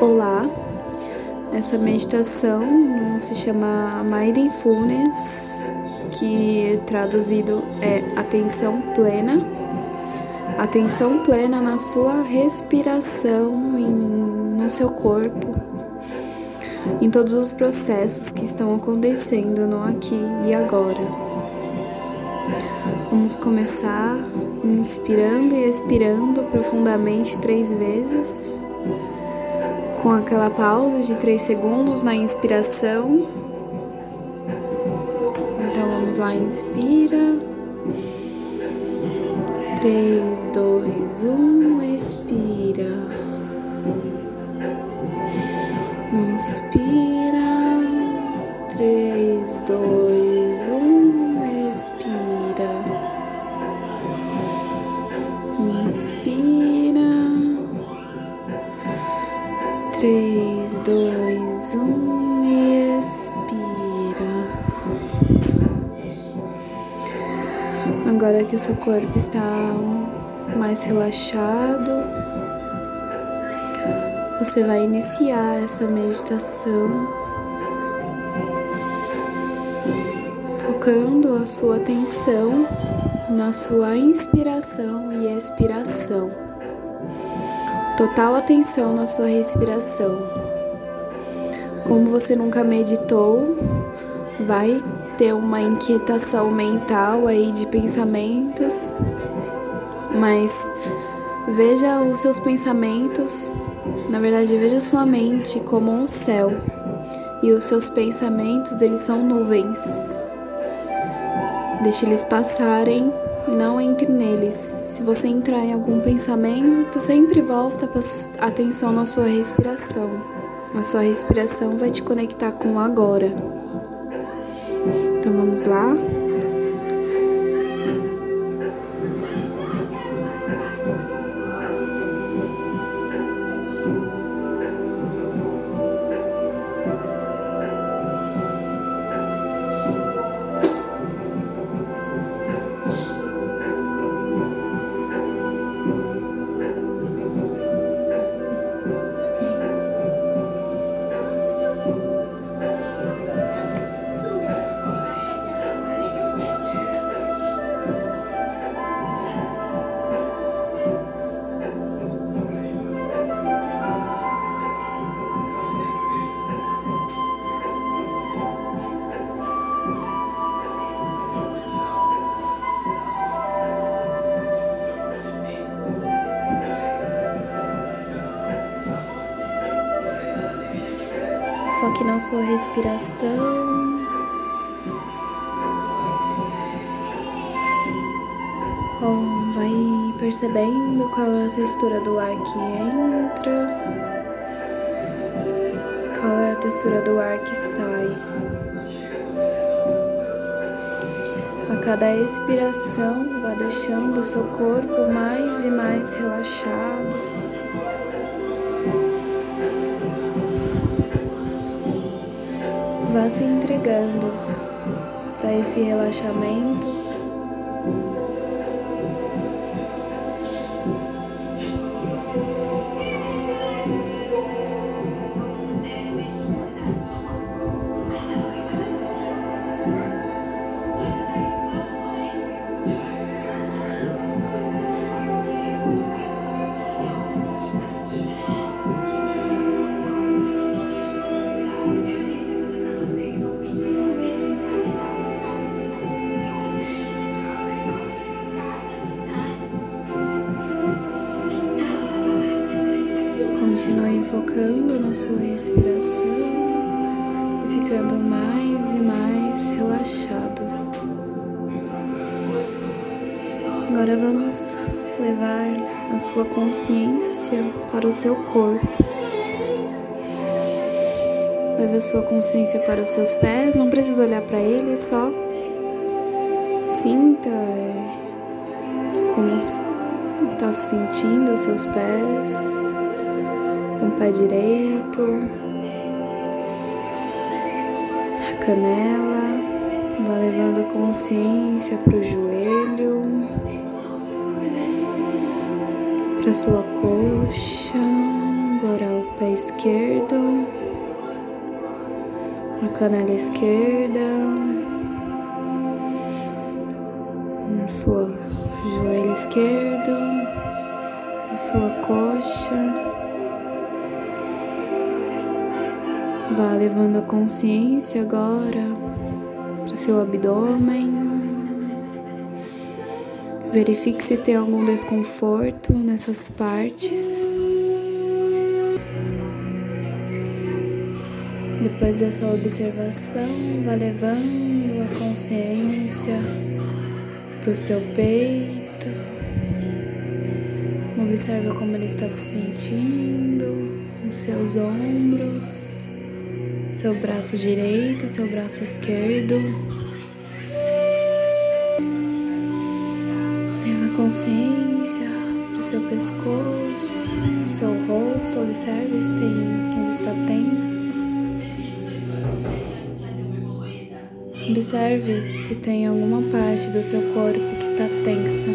Olá, essa meditação se chama Mindfulness, que traduzido é atenção plena. Atenção plena na sua respiração, no seu corpo, em todos os processos que estão acontecendo no aqui e agora. Vamos começar inspirando e expirando profundamente três vezes com aquela pausa de 3 segundos na inspiração. Então vamos lá, inspira. 3, 2, 1, expira. Inspira. 3, 2, Agora que o seu corpo está mais relaxado, você vai iniciar essa meditação focando a sua atenção na sua inspiração e expiração total atenção na sua respiração. Como você nunca meditou, vai ter uma inquietação mental aí de pensamentos, mas veja os seus pensamentos, na verdade, veja sua mente como um céu e os seus pensamentos, eles são nuvens. Deixe eles passarem não entre neles. Se você entrar em algum pensamento, sempre volta a atenção na sua respiração. A sua respiração vai te conectar com o agora. Então vamos lá. Foque na sua respiração. Vai percebendo qual é a textura do ar que entra, qual é a textura do ar que sai. A cada expiração, vá deixando o seu corpo mais e mais relaxado. Vá se entregando para esse relaxamento. Sua respiração e ficando mais e mais relaxado. Agora vamos levar a sua consciência para o seu corpo. Leve a sua consciência para os seus pés, não precisa olhar para eles, só sinta é, como está se sentindo os seus pés um pé direito, a canela, vai levando a consciência para o joelho, para sua coxa, agora o pé esquerdo, na canela esquerda, na sua joelho esquerdo, na sua coxa. Vá levando a consciência agora para o seu abdômen. Verifique se tem algum desconforto nessas partes. Depois dessa observação, vá levando a consciência para o seu peito. Observa como ele está se sentindo, os seus ombros, seu braço direito, seu braço esquerdo. Leva consciência para o seu pescoço, seu rosto. Observe se tem, ele está tenso. Observe se tem alguma parte do seu corpo que está tensa.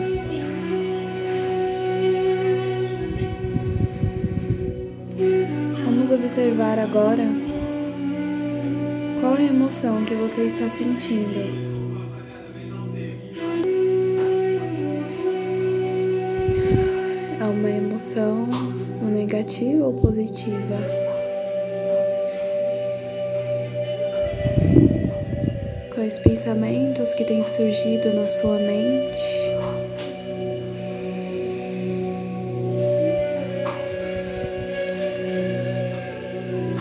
Vamos observar agora qual é a emoção que você está sentindo. É uma emoção negativa ou positiva? quais pensamentos que têm surgido na sua mente.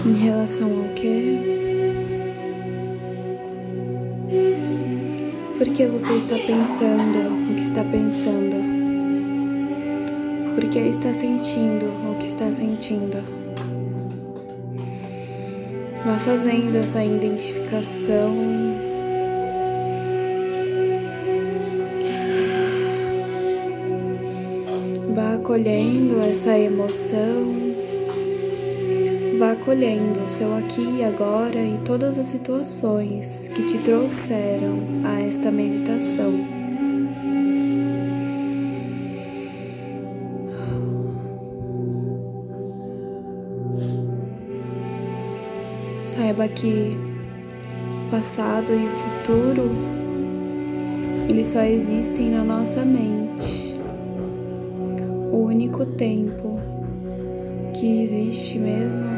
Em relação ao que? Que você está pensando o que está pensando? Por que está sentindo o que está sentindo? Vá fazendo essa identificação Vá acolhendo essa emoção, vá acolhendo o seu aqui e agora e todas as situações que te trouxeram a esta meditação. Saiba que passado e futuro eles só existem na nossa mente o único tempo que existe mesmo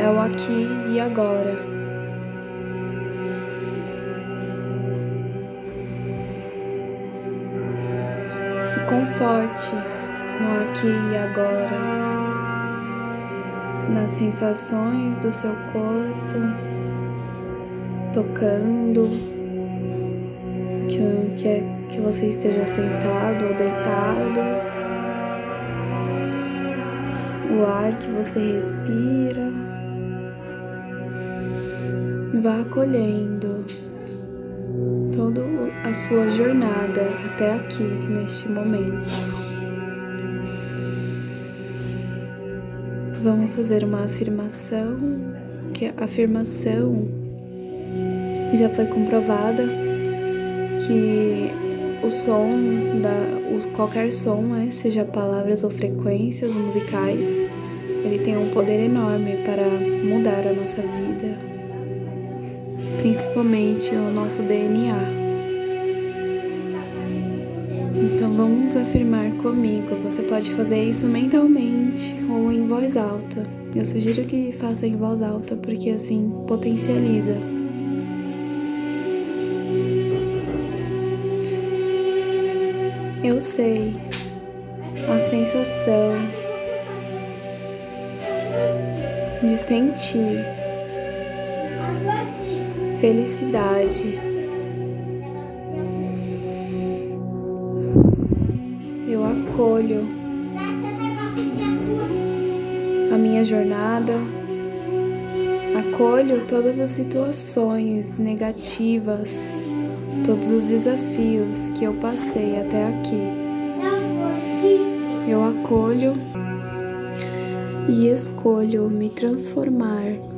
é o aqui e agora. Se conforte no aqui e agora, nas sensações do seu corpo, tocando, que, que, é, que você esteja sentado ou deitado o ar que você respira. Vá acolhendo toda a sua jornada até aqui, neste momento. Vamos fazer uma afirmação, que a afirmação já foi comprovada que o som da qualquer som, né, seja palavras ou frequências musicais, ele tem um poder enorme para mudar a nossa vida, principalmente o nosso DNA. Então vamos afirmar comigo. Você pode fazer isso mentalmente ou em voz alta. Eu sugiro que faça em voz alta porque assim potencializa Eu sei a sensação de sentir felicidade. Eu acolho a minha jornada, acolho todas as situações negativas todos os desafios que eu passei até aqui. Eu acolho e escolho me transformar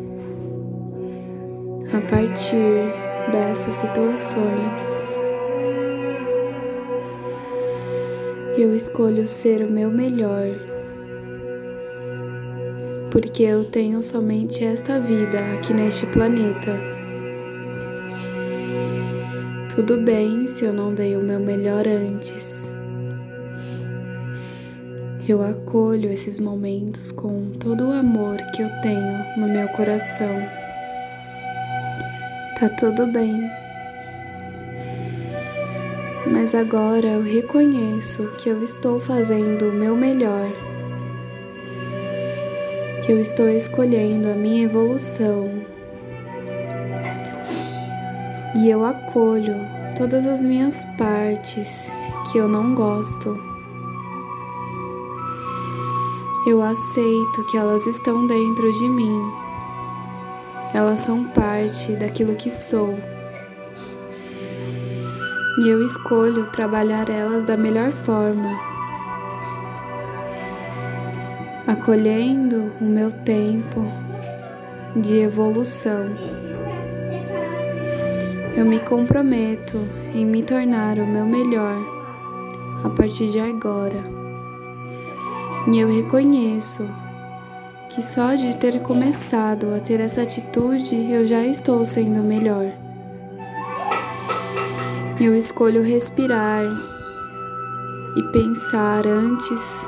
a partir dessas situações. Eu escolho ser o meu melhor, porque eu tenho somente esta vida aqui neste planeta. Tudo bem se eu não dei o meu melhor antes. Eu acolho esses momentos com todo o amor que eu tenho no meu coração. Tá tudo bem. Mas agora eu reconheço que eu estou fazendo o meu melhor, que eu estou escolhendo a minha evolução. E eu acolho todas as minhas partes que eu não gosto eu aceito que elas estão dentro de mim. Elas são parte daquilo que sou. E eu escolho trabalhar elas da melhor forma, acolhendo o meu tempo de evolução. Eu me comprometo em me tornar o meu melhor a partir de agora. E eu reconheço que só de ter começado a ter essa atitude eu já estou sendo melhor. Eu escolho respirar e pensar antes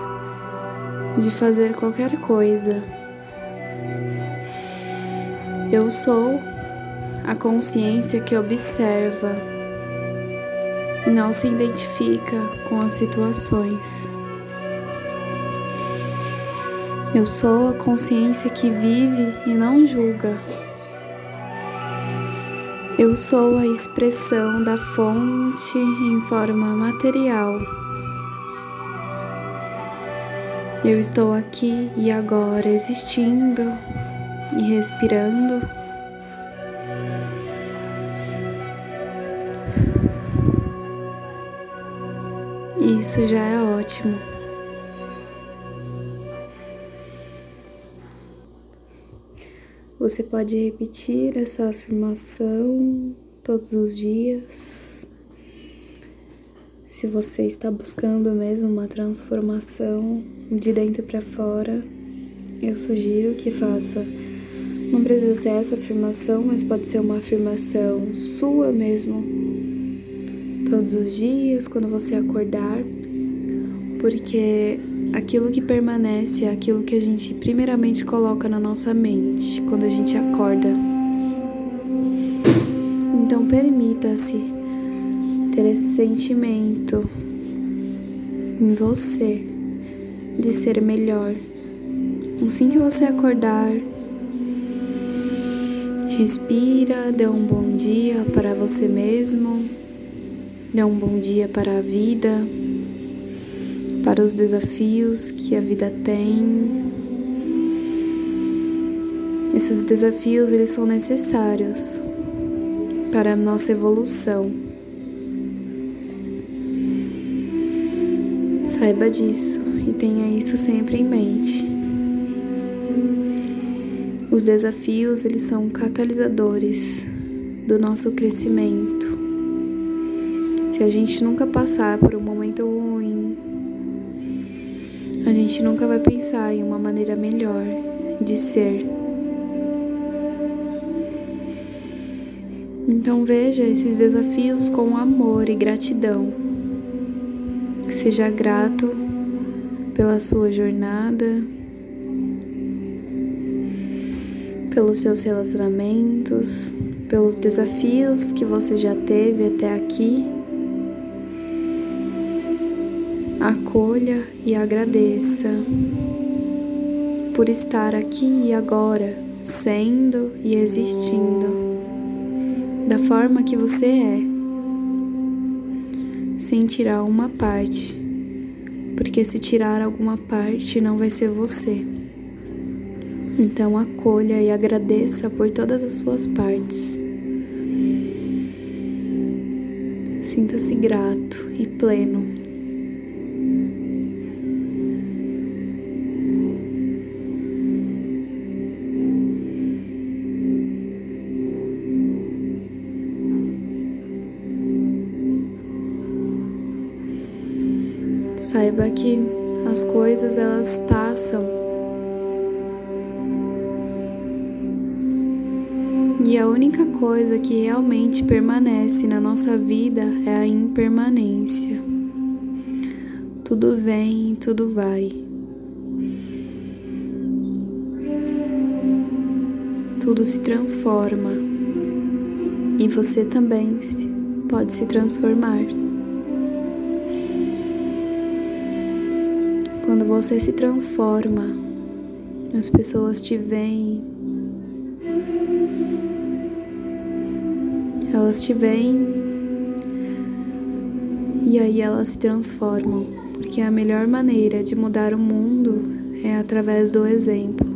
de fazer qualquer coisa. Eu sou a consciência que observa e não se identifica com as situações. Eu sou a consciência que vive e não julga. Eu sou a expressão da fonte em forma material. Eu estou aqui e agora existindo e respirando. Isso já é ótimo. Você pode repetir essa afirmação todos os dias. Se você está buscando mesmo uma transformação de dentro para fora, eu sugiro que faça. Não precisa ser essa afirmação, mas pode ser uma afirmação sua mesmo. Todos os dias, quando você acordar, porque aquilo que permanece é aquilo que a gente primeiramente coloca na nossa mente quando a gente acorda. Então permita-se ter esse sentimento em você de ser melhor. Assim que você acordar, respira, dê um bom dia para você mesmo, dê um bom dia para a vida para os desafios que a vida tem. Esses desafios eles são necessários para a nossa evolução. Saiba disso e tenha isso sempre em mente. Os desafios eles são catalisadores do nosso crescimento. Se a gente nunca passar por um gente nunca vai pensar em uma maneira melhor de ser. Então veja esses desafios com amor e gratidão. Seja grato pela sua jornada, pelos seus relacionamentos, pelos desafios que você já teve até aqui acolha e agradeça por estar aqui e agora, sendo e existindo da forma que você é, sem tirar uma parte, porque se tirar alguma parte não vai ser você. Então acolha e agradeça por todas as suas partes. Sinta-se grato e pleno Perceba que as coisas elas passam. E a única coisa que realmente permanece na nossa vida é a impermanência. Tudo vem, tudo vai. Tudo se transforma. E você também pode se transformar. Quando você se transforma, as pessoas te veem, elas te veem e aí elas se transformam, porque a melhor maneira de mudar o mundo é através do exemplo.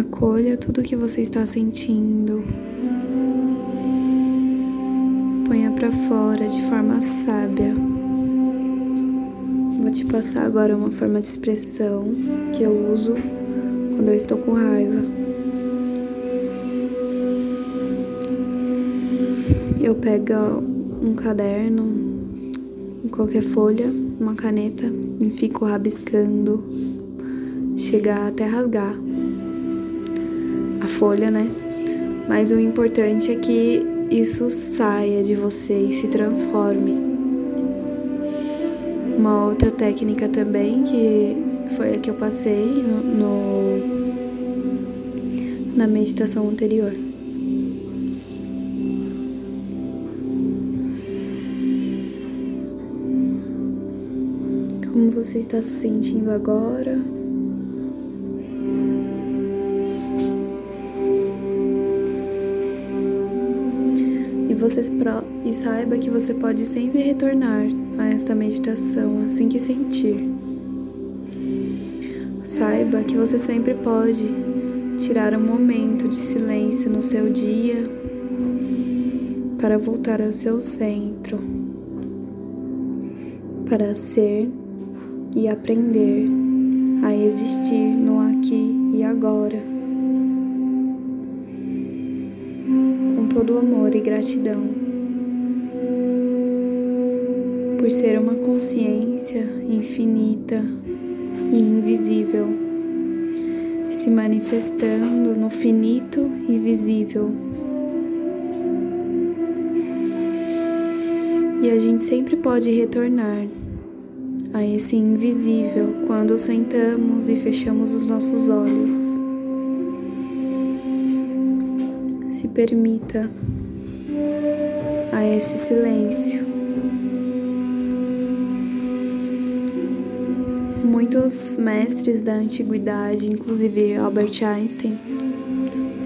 Acolha tudo que você está sentindo. Para fora de forma sábia. Vou te passar agora uma forma de expressão que eu uso quando eu estou com raiva. Eu pego um caderno, qualquer folha, uma caneta e fico rabiscando, chegar até rasgar a folha, né? Mas o importante é que isso saia de você e se transforme. Uma outra técnica também que foi a que eu passei no, na meditação anterior. Como você está se sentindo agora? Você e saiba que você pode sempre retornar a esta meditação assim que sentir. Saiba que você sempre pode tirar um momento de silêncio no seu dia para voltar ao seu centro, para ser e aprender a existir no aqui e agora. Todo amor e gratidão por ser uma consciência infinita e invisível, se manifestando no finito e visível. E a gente sempre pode retornar a esse invisível quando sentamos e fechamos os nossos olhos. Se permita a esse silêncio. Muitos mestres da antiguidade, inclusive Albert Einstein,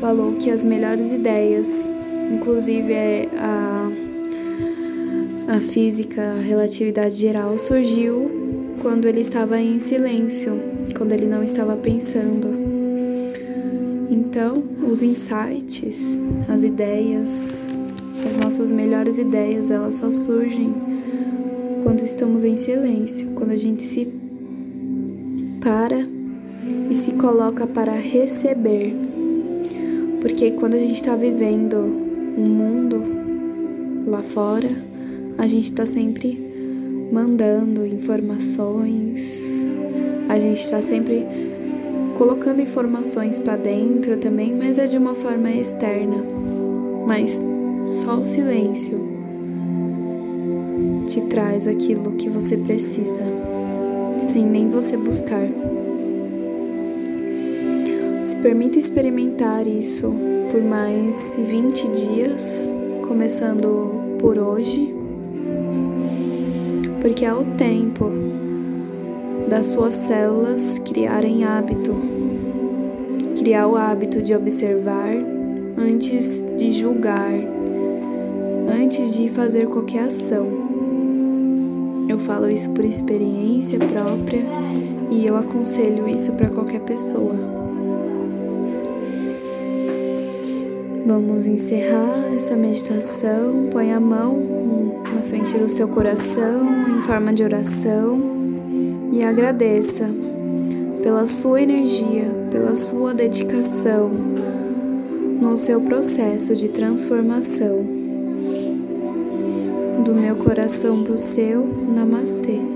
falou que as melhores ideias, inclusive é a, a física, a relatividade geral, surgiu quando ele estava em silêncio, quando ele não estava pensando. Então, os insights, as ideias, as nossas melhores ideias, elas só surgem quando estamos em silêncio, quando a gente se para e se coloca para receber. Porque quando a gente está vivendo um mundo lá fora, a gente está sempre mandando informações, a gente está sempre colocando informações para dentro também, mas é de uma forma externa. Mas só o silêncio te traz aquilo que você precisa, sem nem você buscar. Se permita experimentar isso por mais 20 dias, começando por hoje, porque é o tempo das suas células criarem hábito, criar o hábito de observar antes de julgar, antes de fazer qualquer ação. Eu falo isso por experiência própria e eu aconselho isso para qualquer pessoa. Vamos encerrar essa meditação. Põe a mão na frente do seu coração em forma de oração e agradeça pela sua energia, pela sua dedicação no seu processo de transformação. Do meu coração para o seu, Namastê.